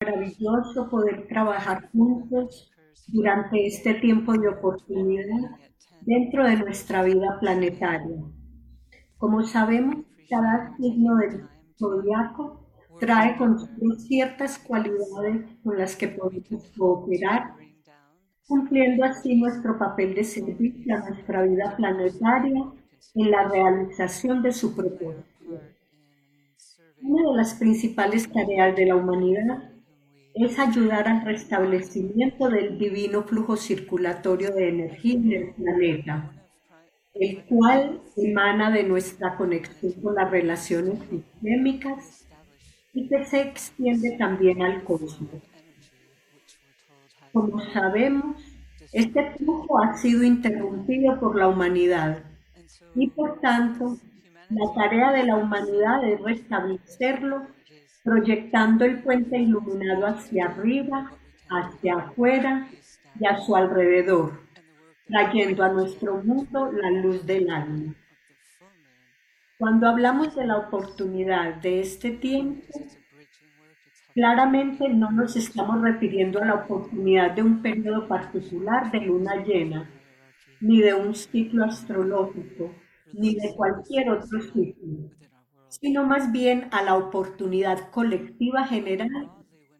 maravilloso poder trabajar juntos durante este tiempo de oportunidad dentro de nuestra vida planetaria. Como sabemos, cada signo del zodiaco trae consigo ciertas cualidades con las que podemos cooperar, cumpliendo así nuestro papel de servicio a nuestra vida planetaria en la realización de su propósito. Una de las principales tareas de la humanidad es ayudar al restablecimiento del divino flujo circulatorio de energía en el planeta, el cual emana de nuestra conexión con las relaciones sistémicas y que se extiende también al cosmos. Como sabemos, este flujo ha sido interrumpido por la humanidad y por tanto la tarea de la humanidad es restablecerlo, proyectando el puente iluminado hacia arriba, hacia afuera y a su alrededor, trayendo a nuestro mundo la luz del alma. Cuando hablamos de la oportunidad de este tiempo, claramente no nos estamos refiriendo a la oportunidad de un periodo particular de luna llena, ni de un ciclo astrológico, ni de cualquier otro sitio, sino más bien a la oportunidad colectiva general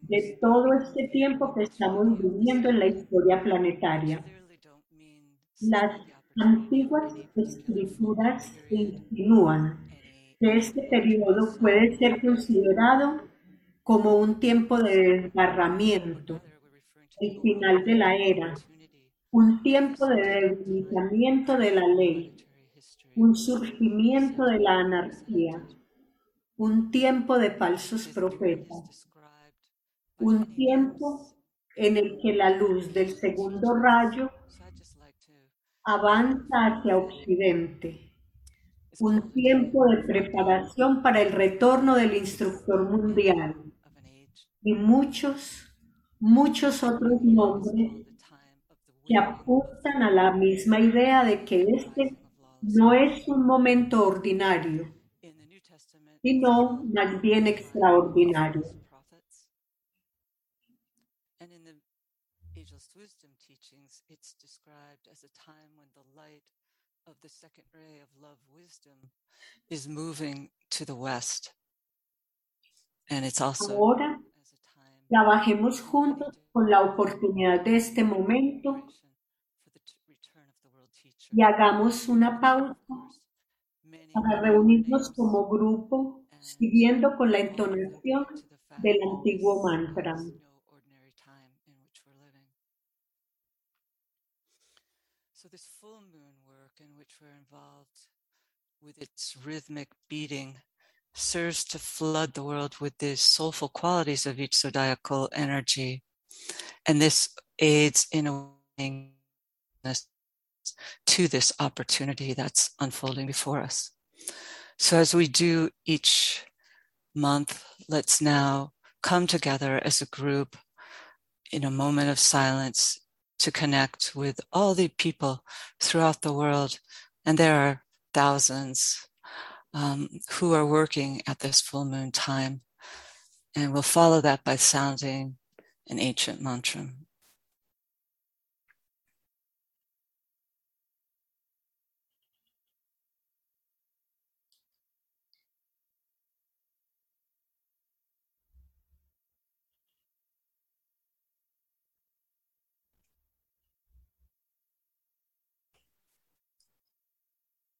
de todo este tiempo que estamos viviendo en la historia planetaria. Las antiguas escrituras insinúan que este periodo puede ser considerado como un tiempo de desgarramiento, el final de la era, un tiempo de debilitamiento de la ley, un surgimiento de la anarquía, un tiempo de falsos profetas, un tiempo en el que la luz del segundo rayo avanza hacia occidente, un tiempo de preparación para el retorno del instructor mundial y muchos, muchos otros nombres que apuntan a la misma idea de que este no es un momento ordinario, sino más bien extraordinario. And in the ageless wisdom teachings, it's described as a time when the light of the second ray of love wisdom is moving to the west. And it's also Ahora trabajemos juntos con la oportunidad de este momento y hagamos una pausa para reunirnos como grupo siguiendo con la entonación del antiguo mantra. So, this full moon work in which we're involved with its rhythmic beating serves to flood the world with the soulful qualities of each zodiacal energy. And this aids in awakening to this opportunity that's unfolding before us. So, as we do each month, let's now come together as a group in a moment of silence to connect with all the people throughout the world. And there are thousands um, who are working at this full moon time. And we'll follow that by sounding an ancient mantra.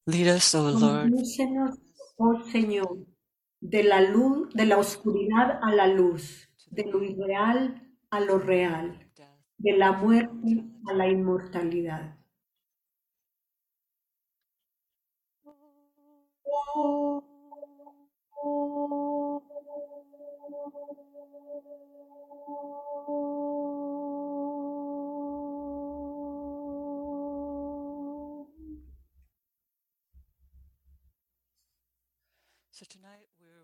Lead us, O Lord, oh Señor, de la luz, de la oscuridad a la luz, de lo irreal a lo real, de la muerte a la inmortalidad.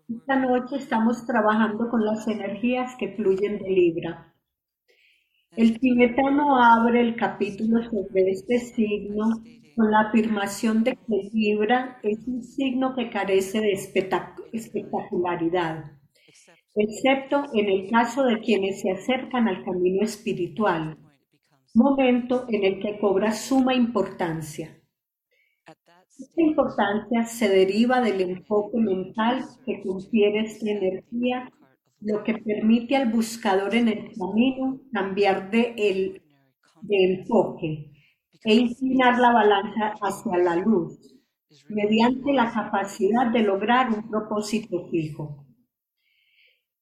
Esta noche estamos trabajando con las energías que fluyen de Libra. El tibetano abre el capítulo sobre este signo con la afirmación de que Libra es un signo que carece de espectac- espectacularidad, excepto en el caso de quienes se acercan al camino espiritual, momento en el que cobra suma importancia. Esta importancia se deriva del enfoque mental que confiere esta energía, lo que permite al buscador en el camino cambiar de, el, enfoque e inclinar la balanza hacia la luz, mediante la capacidad de lograr un propósito fijo.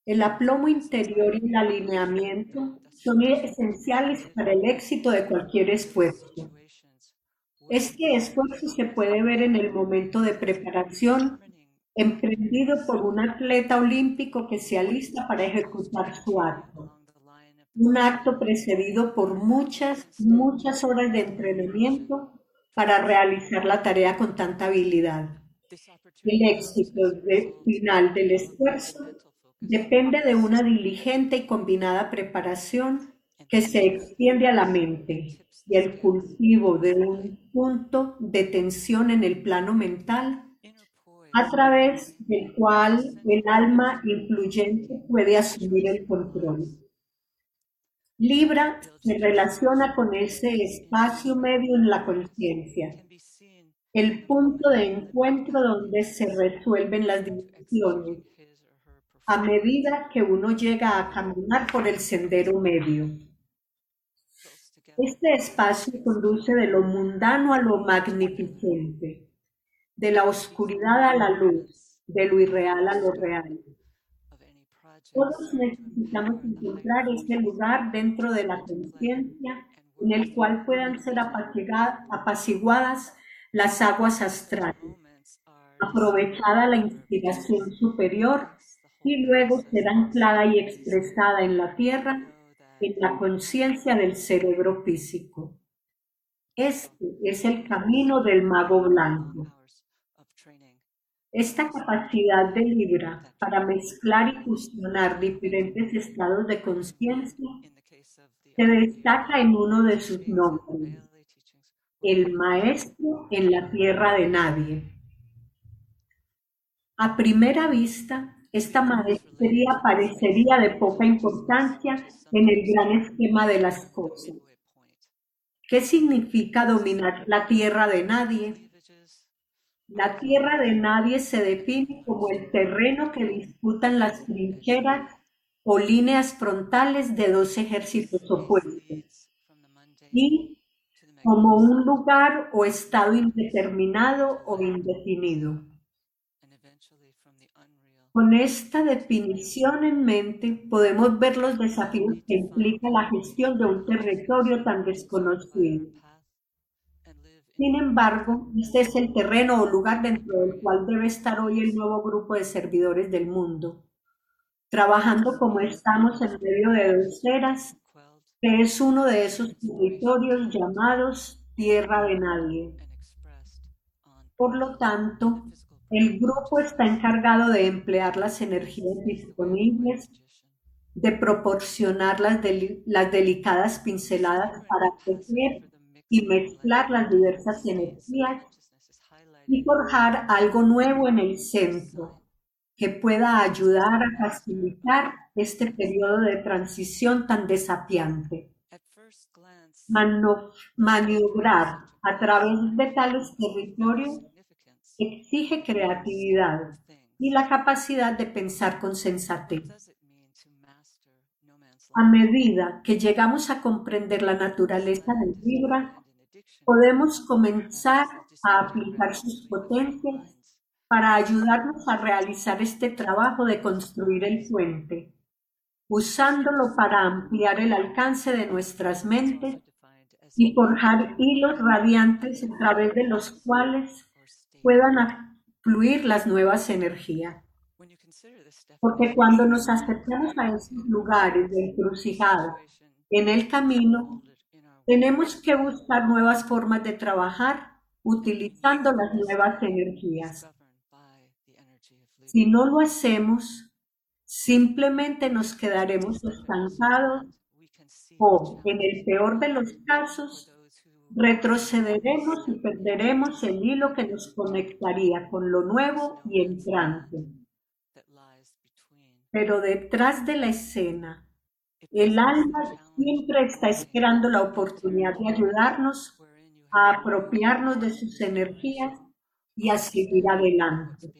El aplomo interior y el alineamiento son esenciales para el éxito de cualquier esfuerzo. Este esfuerzo se puede ver en el momento de preparación emprendido por un atleta olímpico que se alista para ejecutar su acto. Un acto precedido por muchas, muchas horas de entrenamiento para realizar la tarea con tanta habilidad. El éxito final del esfuerzo depende de una diligente y combinada preparación que se extiende a la mente y el cultivo de un punto de tensión en el plano mental a través del cual el alma influyente puede asumir el control. Libra se relaciona con ese espacio medio en la conciencia, el punto de encuentro donde se resuelven las divisiones, a medida que uno llega a caminar por el sendero medio. Este espacio conduce de lo mundano a lo magnificente, de la oscuridad a la luz, de lo irreal a lo real. Todos necesitamos encontrar ese lugar dentro de la conciencia en el cual puedan ser apaciguadas las aguas astrales, aprovechada la inspiración superior y luego ser anclada y expresada en la tierra en la conciencia del cerebro físico. Este es el camino del mago blanco. Esta capacidad de Libra para mezclar y fusionar diferentes estados de conciencia se destaca en uno de sus nombres, el maestro en la tierra de nadie. A primera vista, esta maestría parecería de poca importancia en el gran esquema de las cosas. ¿Qué significa dominar la tierra de nadie? La tierra de nadie se define como el terreno que disputan las trincheras o líneas frontales de dos ejércitos opuestos y como un lugar o estado indeterminado o indefinido. Con esta definición en mente podemos ver los desafíos que implica la gestión de un territorio tan desconocido. Sin embargo, este es el terreno o lugar dentro del cual debe estar hoy el nuevo grupo de servidores del mundo, trabajando como estamos en medio de dos eras, que es uno de esos territorios llamados tierra de nadie. Por lo tanto, el grupo está encargado de emplear las energías disponibles, de proporcionar las, delicadas pinceladas para tejer y mezclar las diversas energías y forjar algo nuevo en el centro que pueda ayudar a facilitar este periodo de transición tan desafiante. maniobrar a través de tales territorios exige creatividad y la capacidad de pensar con sensatez. A medida que llegamos a comprender la naturaleza del Libra, podemos comenzar a aplicar sus potencias para ayudarnos a realizar este trabajo de construir el puente, usándolo para ampliar el alcance de nuestras mentes y forjar hilos radiantes a través de los cuales puedan fluir las nuevas energías. Porque cuando nos acercamos a esos lugares de encrucijada en el camino, tenemos que buscar nuevas formas de trabajar utilizando las nuevas energías. Si no lo hacemos, simplemente nos quedaremos estancados o, en el peor de los casos, retrocederemos y perderemos el hilo que nos conectaría con lo nuevo y entrante. pero detrás de la escena, el alma siempre está esperando la oportunidad de ayudarnos a apropiarnos de sus energías y a seguir adelante.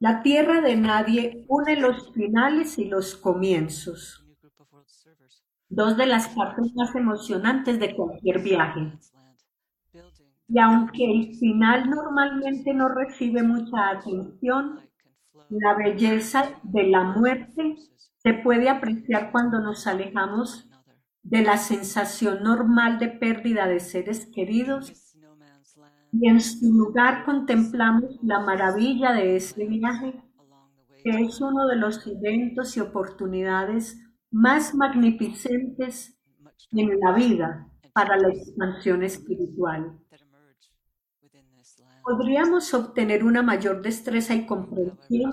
La tierra de nadie une los finales y los comienzos, dos de las partes más emocionantes de cualquier viaje. Y aunque el final normalmente no recibe mucha atención, la belleza de la muerte se puede apreciar cuando nos alejamos de la sensación normal de pérdida de seres queridos. y en su lugar contemplamos la maravilla de ese viaje, que es uno de los eventos y oportunidades más magnificentes en la vida para la expansión espiritual podríamos obtener una mayor destreza y comprensión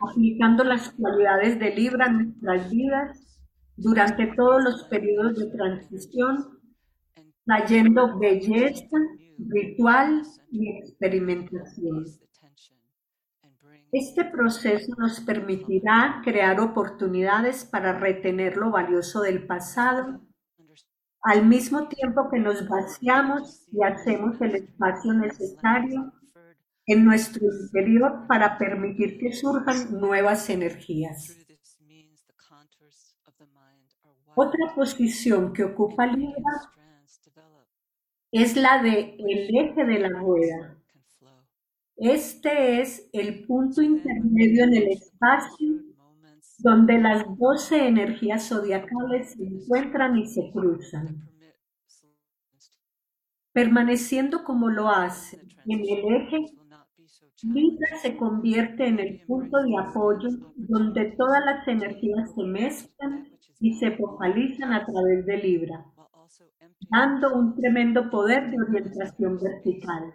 aplicando las cualidades de Libra en nuestras vidas durante todos los periodos de transición, trayendo belleza, ritual y experimentación. Este proceso nos permitirá crear oportunidades para retener lo valioso del pasado al mismo tiempo que nos vaciamos y hacemos el espacio necesario en nuestro interior para permitir que surjan nuevas energías. Otra posición que ocupa Libra es la de el eje de la rueda. Este es el punto intermedio en el espacio donde las doce energías zodiacales se encuentran y se cruzan. Permaneciendo como lo hace en el eje, Libra se convierte en el punto de apoyo donde todas las energías se mezclan y se focalizan a través de Libra, dando un tremendo poder de orientación vertical.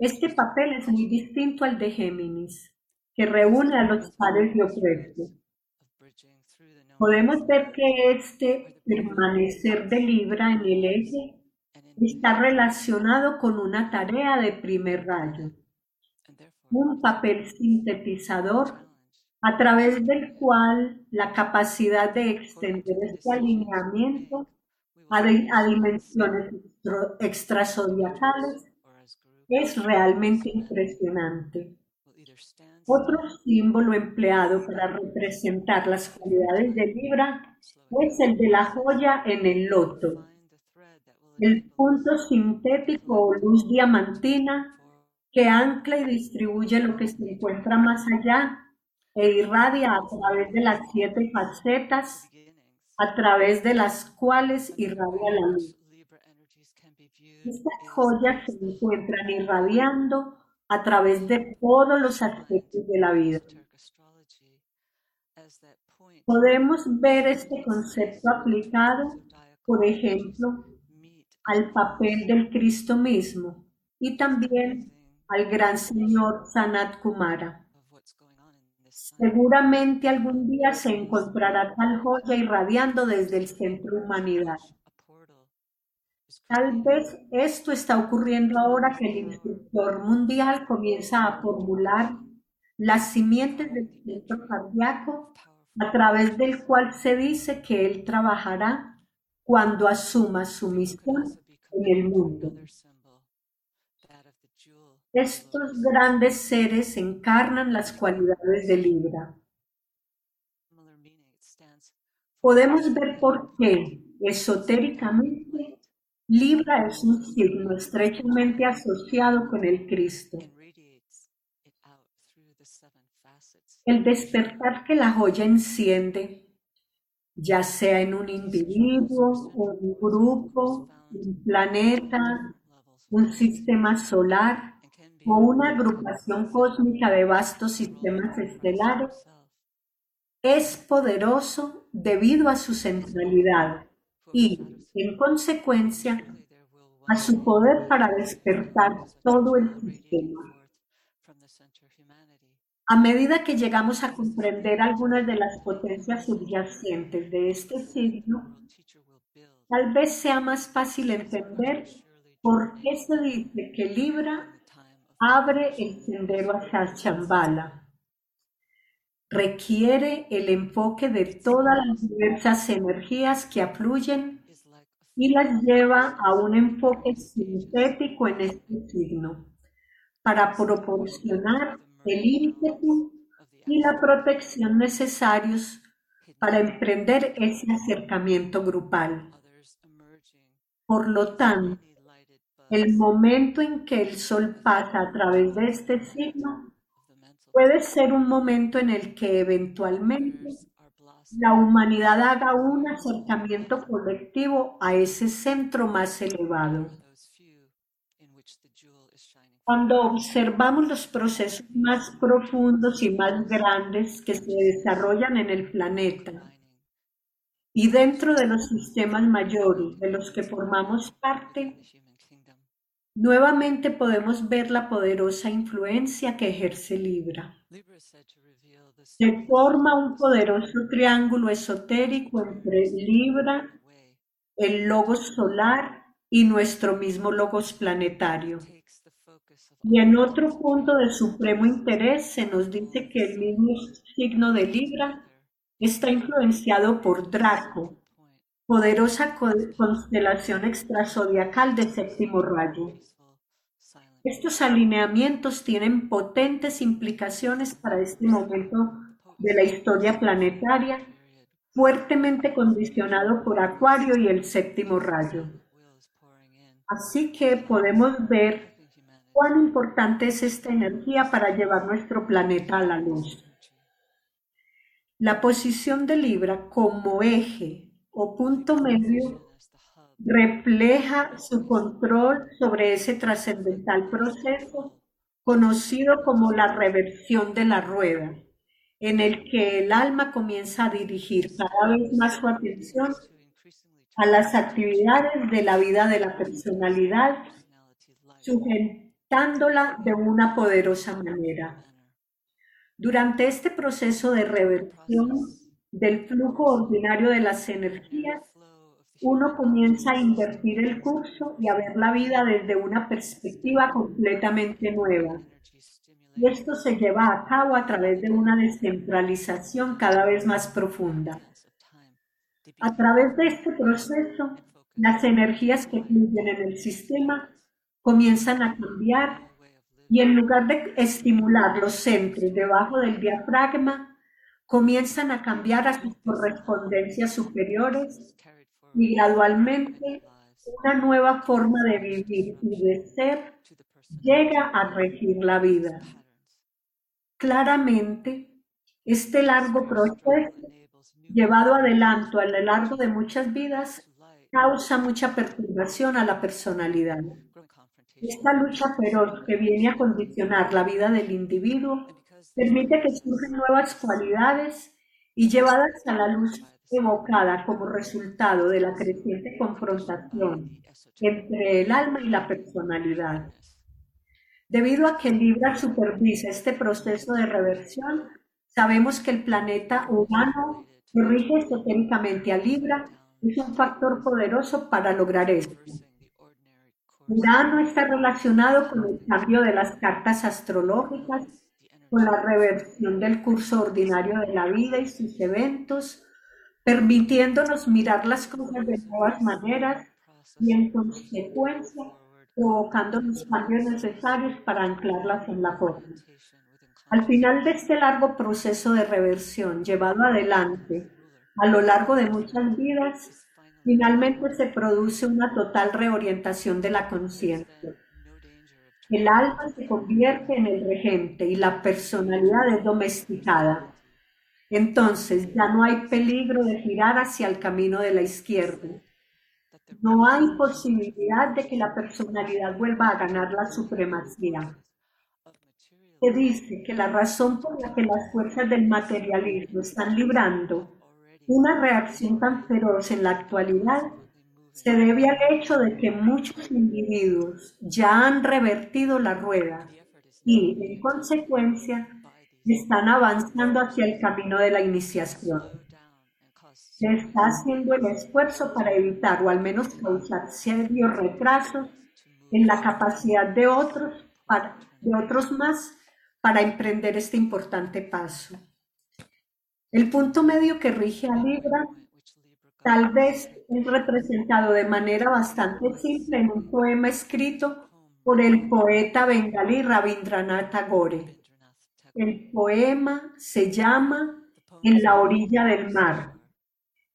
Este papel es muy distinto al de Géminis que reúne a los pares de opuestos. Podemos ver que este permanecer de Libra en el eje está relacionado con una tarea de primer rayo, un papel sintetizador a través del cual la capacidad de extender este alineamiento a, dimensiones extrasodiacales es realmente impresionante. Otro símbolo empleado para representar las cualidades de Libra es el de la joya en el loto. El punto sintético o luz diamantina que ancla y distribuye lo que se encuentra más allá e irradia a través de las siete facetas a través de las cuales irradia la luz. Estas joyas se encuentran irradiando a través de todos los aspectos de la vida. Podemos ver este concepto aplicado, por ejemplo, al papel del Cristo mismo y también al gran Señor Sanat Kumara. Seguramente algún día se encontrará tal joya irradiando desde el centro humanidad. Tal vez esto está ocurriendo ahora que el instructor mundial comienza a formular las simientes del centro cardíaco a través del cual se dice que él trabajará cuando asuma su misión en el mundo. Estos grandes seres encarnan las cualidades de Libra. Podemos ver por qué esotéricamente Libra es un signo estrechamente asociado con el Cristo. El despertar que la joya enciende, ya sea en un individuo, un grupo, un planeta, un sistema solar o una agrupación cósmica de vastos sistemas estelares, es poderoso debido a su centralidad y, en consecuencia, a su poder para despertar todo el sistema. A medida que llegamos a comprender algunas de las potencias subyacentes de este signo, tal vez sea más fácil entender por qué se dice que Libra abre el sendero hacia Chambala, requiere el enfoque de todas las diversas energías que afluyen y las lleva a un enfoque sintético en este signo para proporcionar el ímpetu y la protección necesarios para emprender ese acercamiento grupal. Por lo tanto, el momento en que el sol pasa a través de este signo puede ser un momento en el que eventualmente la humanidad haga un acercamiento colectivo a ese centro más elevado. Cuando observamos los procesos más profundos y más grandes que se desarrollan en el planeta y dentro de los sistemas mayores de los que formamos parte, nuevamente podemos ver la poderosa influencia que ejerce Libra. Se forma un poderoso triángulo esotérico entre Libra, el logos solar y nuestro mismo logos planetario. Y en otro punto de supremo interés se nos dice que el mismo signo de Libra está influenciado por Draco, poderosa constelación extrazodiacal de séptimo rayo. Estos alineamientos tienen potentes implicaciones para este momento de la historia planetaria, fuertemente condicionado por Acuario y el séptimo rayo. Así que podemos ver cuán importante es esta energía para llevar nuestro planeta a la luz. La posición de Libra como eje o punto medio refleja su control sobre ese trascendental proceso conocido como la reversión de la rueda, en el que el alma comienza a dirigir cada vez más su atención a las actividades de la vida de la personalidad, su, dándola de una poderosa manera. Durante este proceso de reversión del flujo ordinario de las energías, uno comienza a invertir el curso y a ver la vida desde una perspectiva completamente nueva. Y esto se lleva a cabo a través de una descentralización cada vez más profunda. A través de este proceso, las energías que fluyen en el sistema comienzan a cambiar y en lugar de estimular los centros debajo del diafragma, comienzan a cambiar a sus correspondencias superiores y gradualmente una nueva forma de vivir y de ser llega a regir la vida. Claramente, este largo proceso llevado adelante a lo largo de muchas vidas causa mucha perturbación a la personalidad. Esta lucha feroz que viene a condicionar la vida del individuo permite que surjan nuevas cualidades y llevadas a la luz evocada como resultado de la creciente confrontación entre el alma y la personalidad. Debido a que Libra supervisa este proceso de reversión, sabemos que el planeta humano que rige esotéricamente a Libra es un factor poderoso para lograr esto. Urano está relacionado con el cambio de las cartas astrológicas, con la reversión del curso ordinario de la vida y sus eventos, permitiéndonos mirar las cosas de nuevas maneras y en consecuencia provocando los cambios necesarios para anclarlas en la forma. Al final de este largo proceso de reversión llevado adelante a lo largo de muchas vidas, Finalmente se produce una total reorientación de la conciencia. El alma se convierte en el regente y la personalidad es domesticada. Entonces ya no hay peligro de girar hacia el camino de la izquierda. No hay posibilidad de que la personalidad vuelva a ganar la supremacía. Se dice que la razón por la que las fuerzas del materialismo están librando una reacción tan feroz en la actualidad se debe al hecho de que muchos individuos ya han revertido la rueda y, en consecuencia, están avanzando hacia el camino de la iniciación. Se está haciendo el esfuerzo para evitar o al menos causar serios retrasos en la capacidad de otros, de otros más para emprender este importante paso. El punto medio que rige a Libra tal vez es representado de manera bastante simple en un poema escrito por el poeta bengalí Rabindranath Tagore. El poema se llama En la orilla del mar,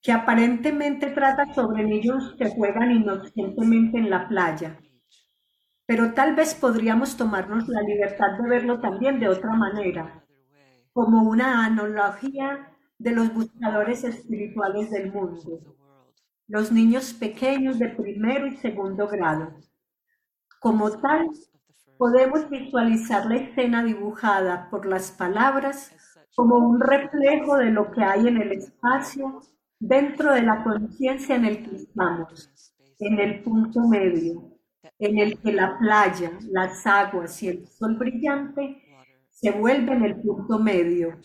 que aparentemente trata sobre niños que juegan inocentemente en la playa. Pero tal vez podríamos tomarnos la libertad de verlo también de otra manera, como una analogía de los buscadores espirituales del mundo, los niños pequeños de primero y segundo grado. Como tal, podemos visualizar la escena dibujada por las palabras como un reflejo de lo que hay en el espacio dentro de la conciencia en el que estamos, en el punto medio, en el que la playa, las aguas y el sol brillante se vuelven el punto medio,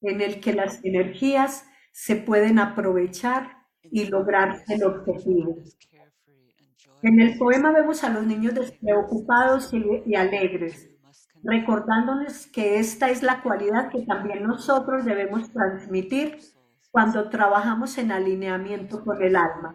en el que las energías se pueden aprovechar y lograr el objetivo. En el poema vemos a los niños despreocupados y, alegres, recordándonos que esta es la cualidad que también nosotros debemos transmitir cuando trabajamos en alineamiento con el alma.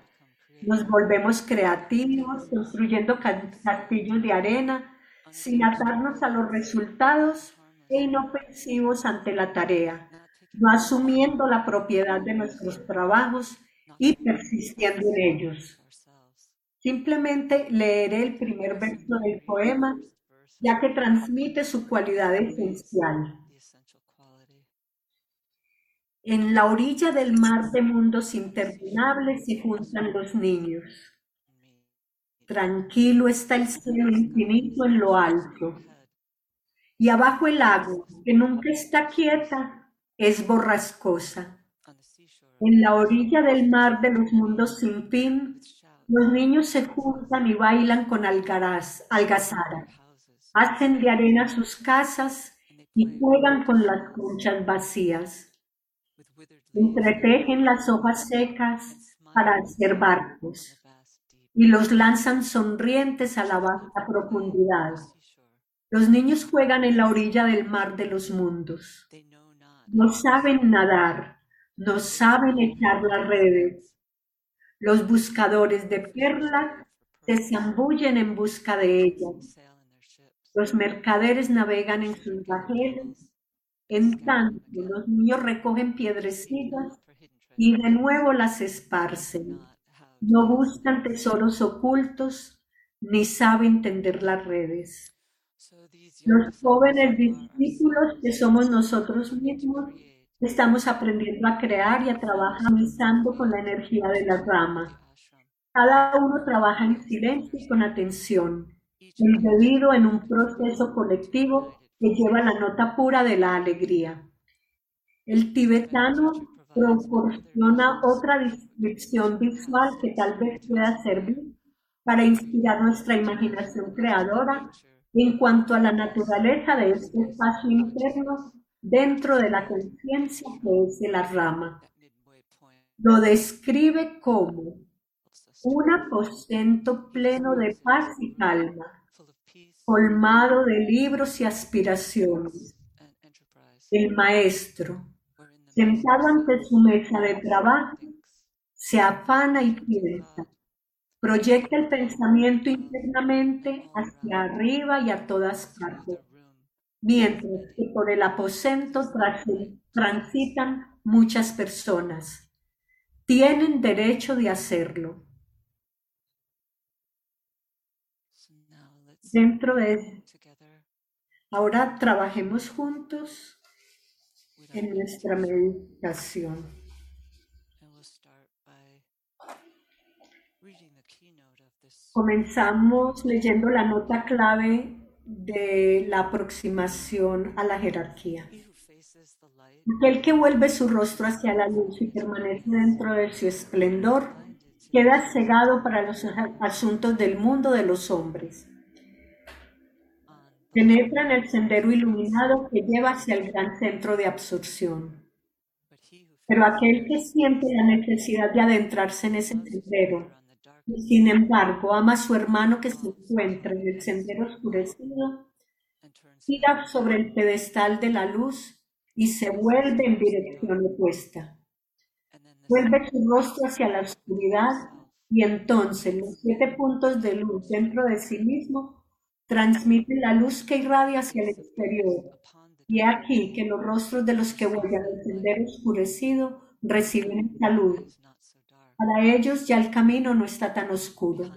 Nos volvemos creativos, construyendo castillos de arena, sin atarnos a los resultados e inofensivos ante la tarea, no asumiendo la propiedad de nuestros trabajos y persistiendo en ellos. Simplemente leeré el primer verso del poema, ya que transmite su cualidad esencial. En la orilla del mar de mundos interminables se juntan los niños. Tranquilo está el cielo infinito en lo alto. Y abajo el agua, que nunca está quieta, es borrascosa. En la orilla del mar de los mundos sin fin, los niños se juntan y bailan con algazara, hacen de arena sus casas y juegan con las conchas vacías. Entretejen las hojas secas para hacer barcos y los lanzan sonrientes a la vasta profundidad. Los niños juegan en la orilla del mar de los mundos. No saben nadar, no saben echar las redes, los buscadores de perlas se zambullen en busca de ellas. Los mercaderes navegan en sus bajeles. En tanto, los niños recogen piedrecitas y de nuevo las esparcen. No buscan tesoros ocultos ni saben tender las redes. Los jóvenes discípulos que somos nosotros mismos Estamos aprendiendo a crear y a trabajar pensando con la energía de la rama. Cada uno trabaja en silencio y con atención, embebido en un proceso colectivo que lleva la nota pura de la alegría. El tibetano proporciona otra descripción visual que tal vez pueda servir para inspirar nuestra imaginación creadora en cuanto a la naturaleza de este espacio interno dentro de la conciencia que es la rama. Lo describe como un aposento pleno de paz y calma, colmado de libros y aspiraciones. El maestro, sentado ante su mesa de trabajo, se afana y piensa, proyecta el pensamiento internamente hacia arriba y a todas partes mientras que por el aposento transitan muchas personas. Tienen derecho de hacerlo. Dentro de ahora trabajemos juntos en nuestra meditación. Comenzamos leyendo la nota clave de la aproximación a la jerarquía. Aquel que vuelve su rostro hacia la luz y permanece dentro de su esplendor, queda cegado para los asuntos del mundo de los hombres. Penetra en el sendero iluminado que lleva hacia el gran centro de absorción. Pero aquel que siente la necesidad de adentrarse en ese sendero y sin embargo ama a su hermano que se encuentra en el sendero oscurecido, tira sobre el pedestal de la luz y se vuelve en dirección opuesta. Vuelve su rostro hacia la oscuridad y entonces los siete puntos de luz dentro de sí mismo transmiten la luz que irradia hacia el exterior. Y aquí que los rostros de los que huellan el sendero oscurecido reciben esta luz. Para ellos ya el camino no está tan oscuro.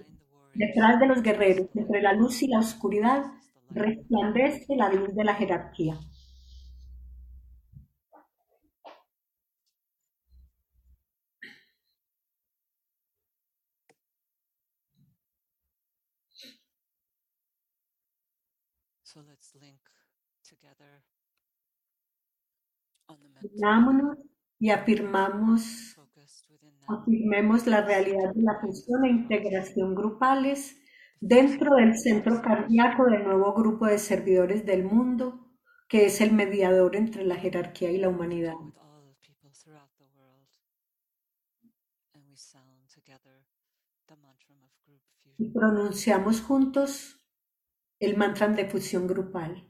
Detrás de los guerreros, entre la luz y la oscuridad, resplandece la luz de la jerarquía. So let's link together on the mental Unámonos y afirmamos, afirmemos la realidad de la fusión e integración grupales dentro del centro cardíaco del nuevo grupo de servidores del mundo, que es el mediador entre la jerarquía y la humanidad. Y pronunciamos juntos el mantra de fusión grupal.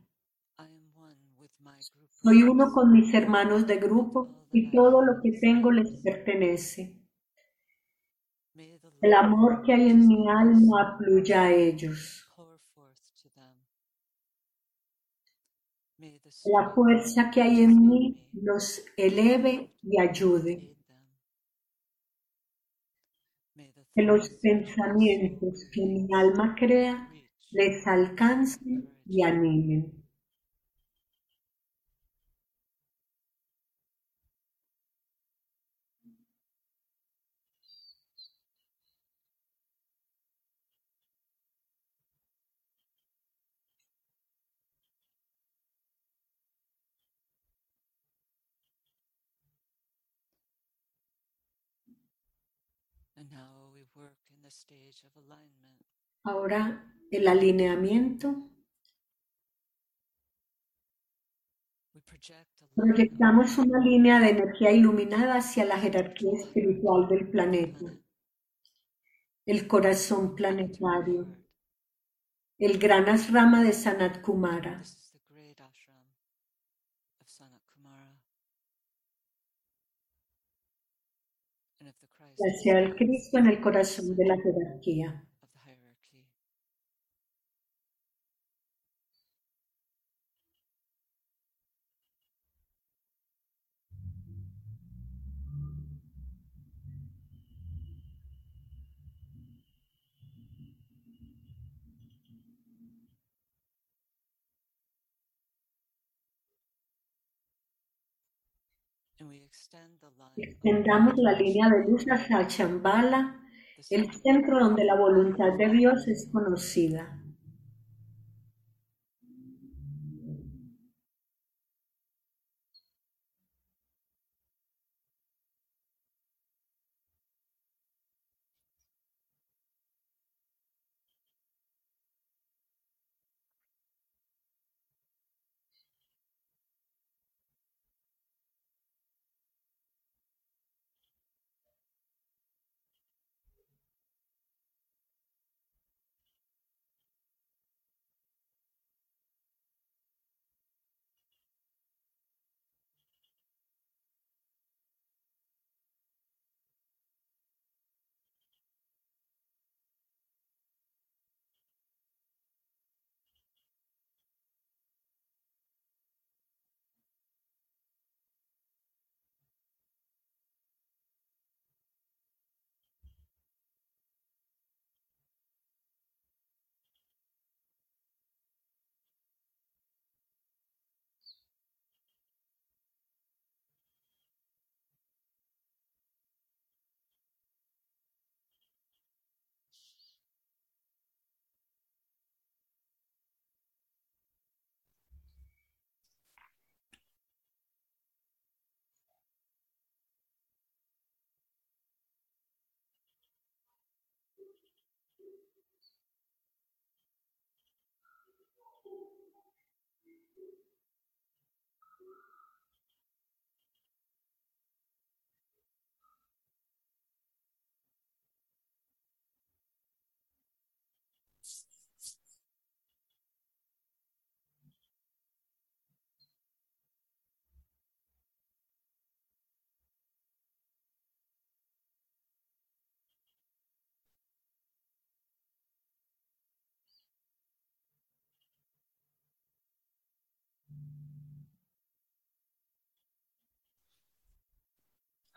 Soy uno con mis hermanos de grupo y todo lo que tengo les pertenece. El amor que hay en mi alma fluya a ellos. La fuerza que hay en mí los eleve y ayude. Que los pensamientos que mi alma crea les alcancen y animen. Ahora el alineamiento. Proyectamos una línea de energía iluminada hacia la jerarquía espiritual del planeta, el corazón planetario, el gran asrama de Sanat Kumara, hacia el Cristo en el corazón de la jerarquía. Extendamos la línea de luz hacia Chambala, el centro donde la voluntad de Dios es conocida.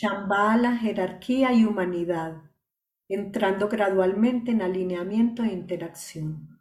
Shambhala, jerarquía y humanidad, entrando gradualmente en alineamiento e interacción.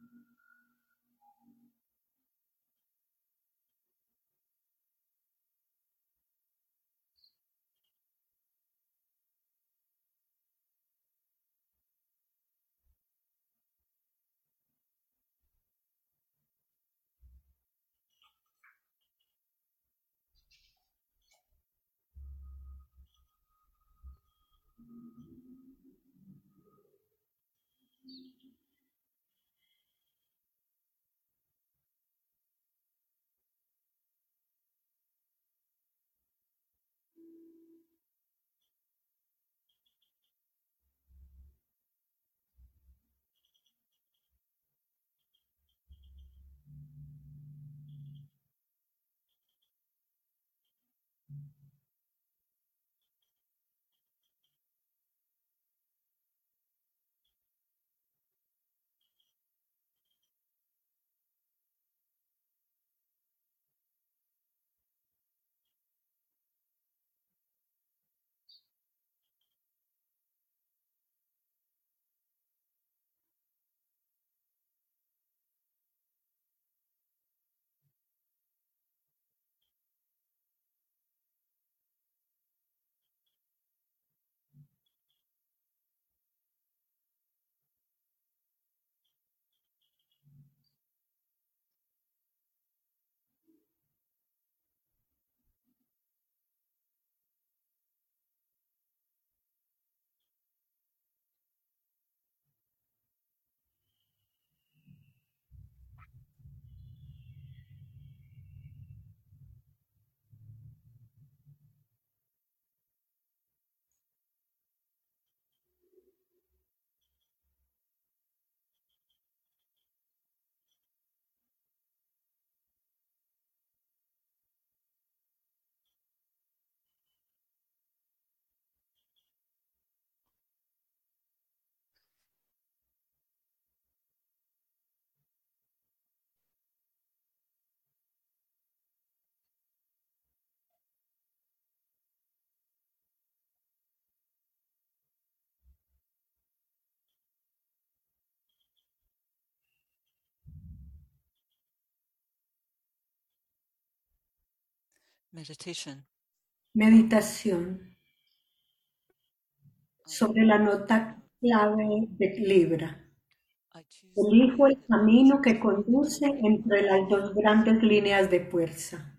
Meditation. Meditación sobre la nota clave de Libra. Elijo el camino que conduce entre las dos grandes líneas de fuerza.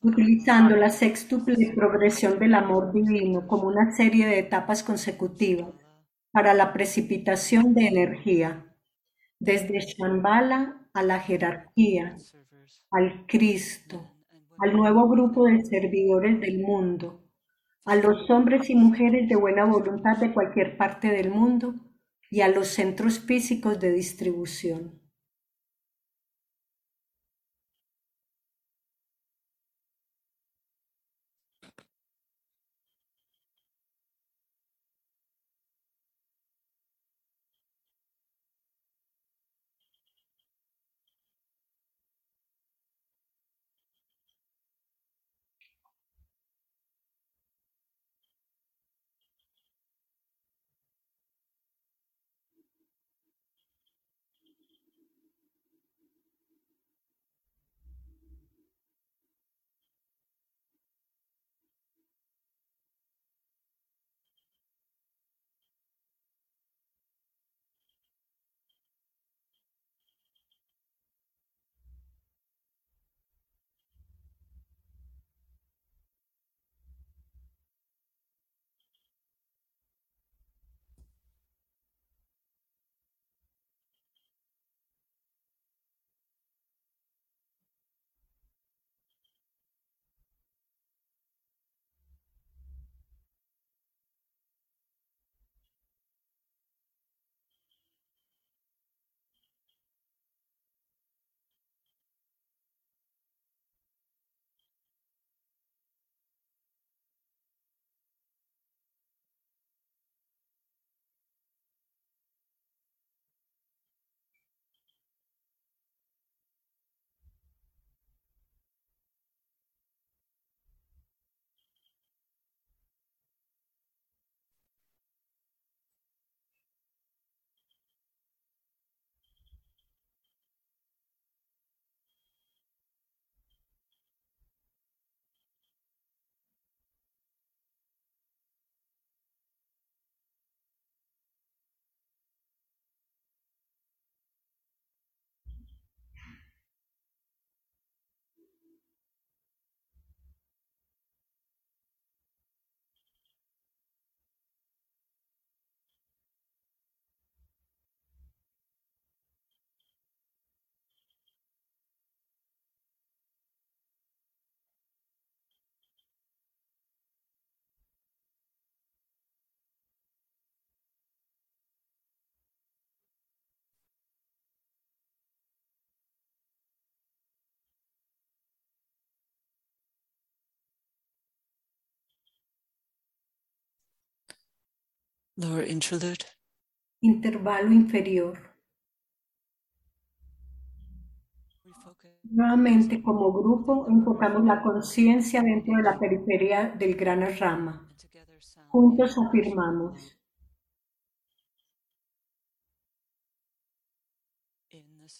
utilizando la sextuple progresión del amor divino como una serie de etapas consecutivas para la precipitación de energía, desde Shambhala a la jerarquía, al Cristo, al nuevo grupo de servidores del mundo, a los hombres y mujeres de buena voluntad de cualquier parte del mundo y a los centros físicos de distribución. Lower interlude. Intervalo inferior. Nuevamente, como grupo, enfocamos la conciencia dentro de la periferia del gran rama. Juntos afirmamos,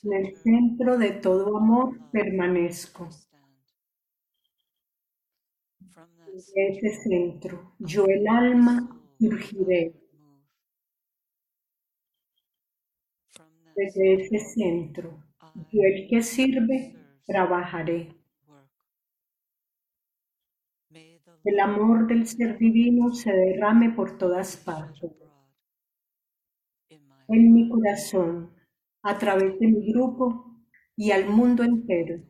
en el centro de todo amor permanezco. De ese centro, yo el alma surgiré. Desde ese centro, yo el que sirve, trabajaré. El amor del ser divino se derrame por todas partes. en mi corazón, a través de mi grupo y al mundo entero.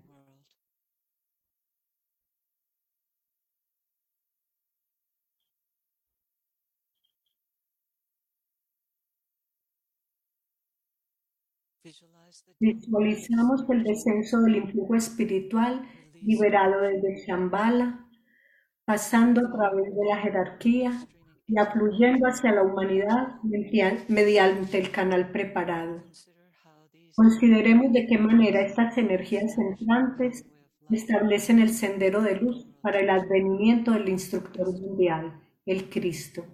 Visualizamos el descenso del influjo espiritual liberado desde Shambhala, pasando a través de la jerarquía y afluyendo hacia la humanidad media- mediante el canal preparado. Consideremos de qué manera estas energías entrantes establecen el sendero de luz para el advenimiento del instructor mundial, el Cristo.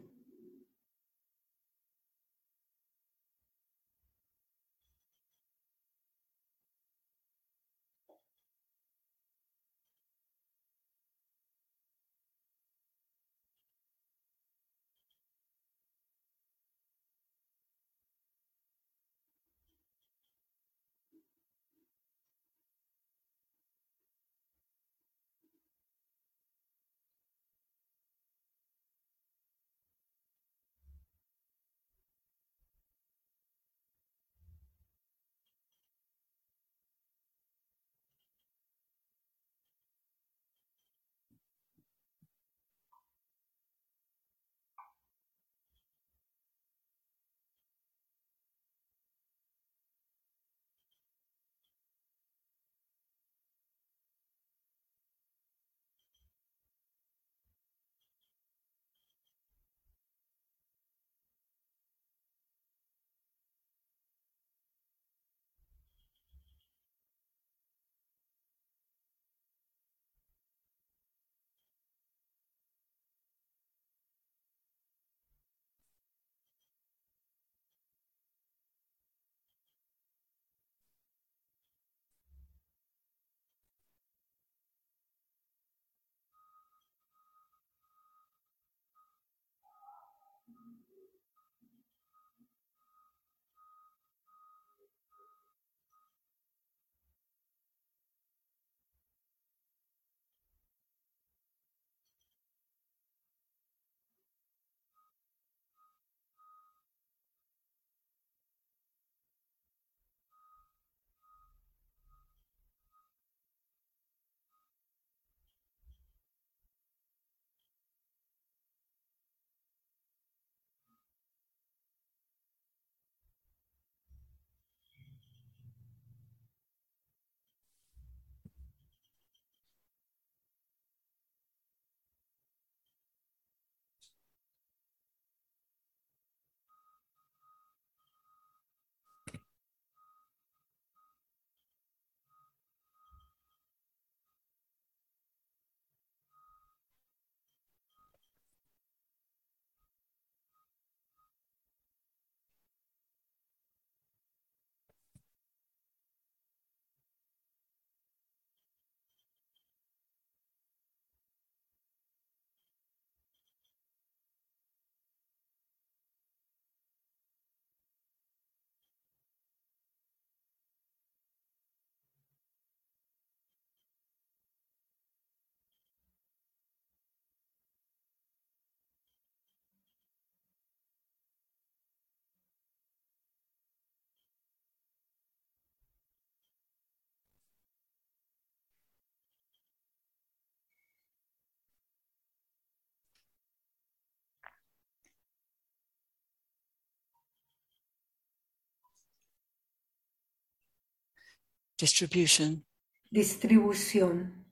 Distribution. distribución.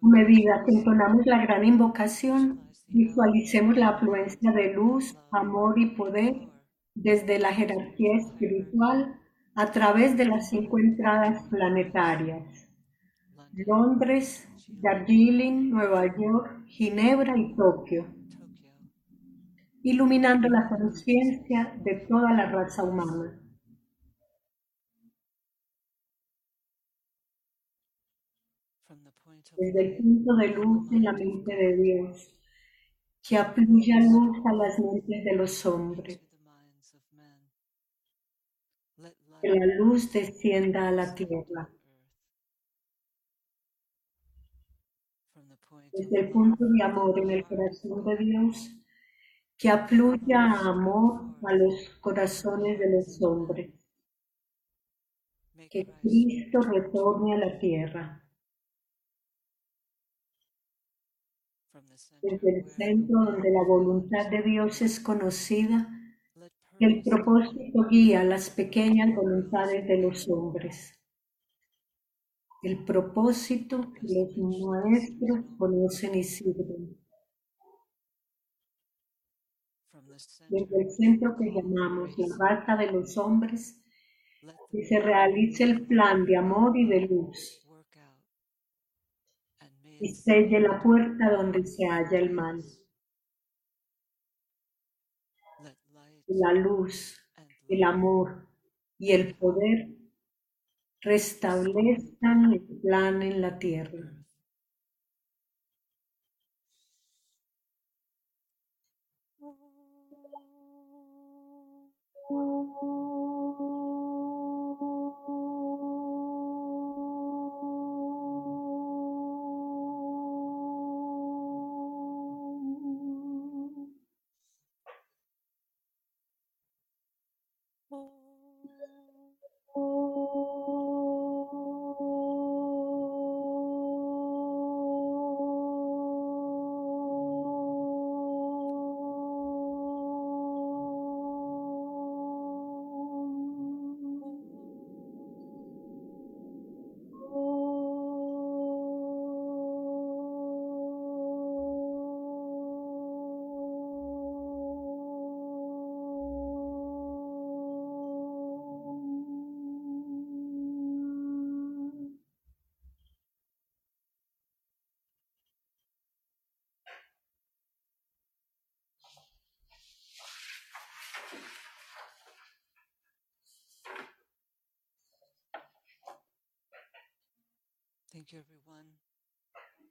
Medida que entonamos la gran invocación, visualicemos la afluencia de luz, amor y poder desde la jerarquía espiritual a través de las cinco entradas planetarias. Londres, Darjeeling, Nueva York, Ginebra y Tokio, iluminando la conciencia de toda la raza humana. Desde el punto de luz en la mente de Dios, que afluya luz a las mentes de los hombres, que la luz descienda a la tierra. earth. From the point of Desde el punto de amor en el corazón de Dios, que afluya amor a los corazones de los hombres, que Cristo retorne a la tierra. Desde el centro donde la voluntad de Dios es conocida, el propósito guía las pequeñas voluntades de los hombres. El propósito que los maestros conocen y sirven. Desde el centro que llamamos la raza de los hombres, que se realice el plan de amor y de luz y la puerta donde se halla el light La luz, el amor y el poder restablezcan el plan en la tierra.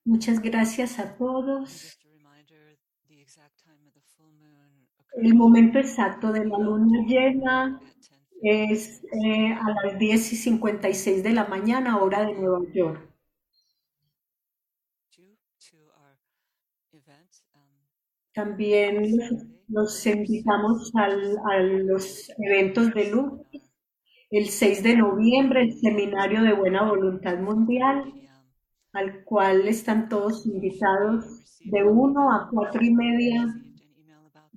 Muchas gracias a todos. El momento exacto de la luna llena at 10 es eh, a las 10 y 56 de la mañana, hora de Nueva York. Um, También los, invitamos al- a los eventos de luz. El 6 de noviembre, el Seminario de Buena Voluntad Mundial. Al cual están todos invitados de 1 a 4 y media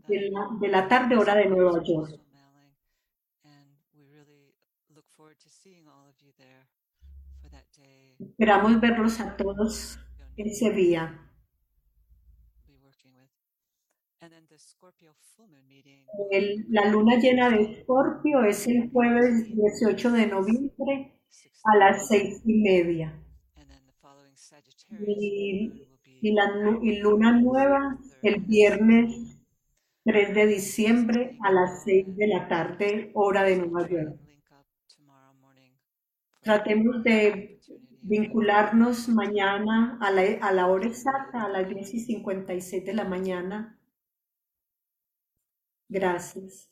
de la, de la tarde, hora de Nueva York. Esperamos verlos a todos ese día. El- la luna llena de Escorpio es el jueves 18 de noviembre a las seis y media. Y, la y luna nueva el viernes 3 de diciembre a las 6 de la tarde, hora de Nueva York. Tratemos de vincularnos mañana a la, a la hora exacta, a las 10 y 56 de la mañana. Gracias.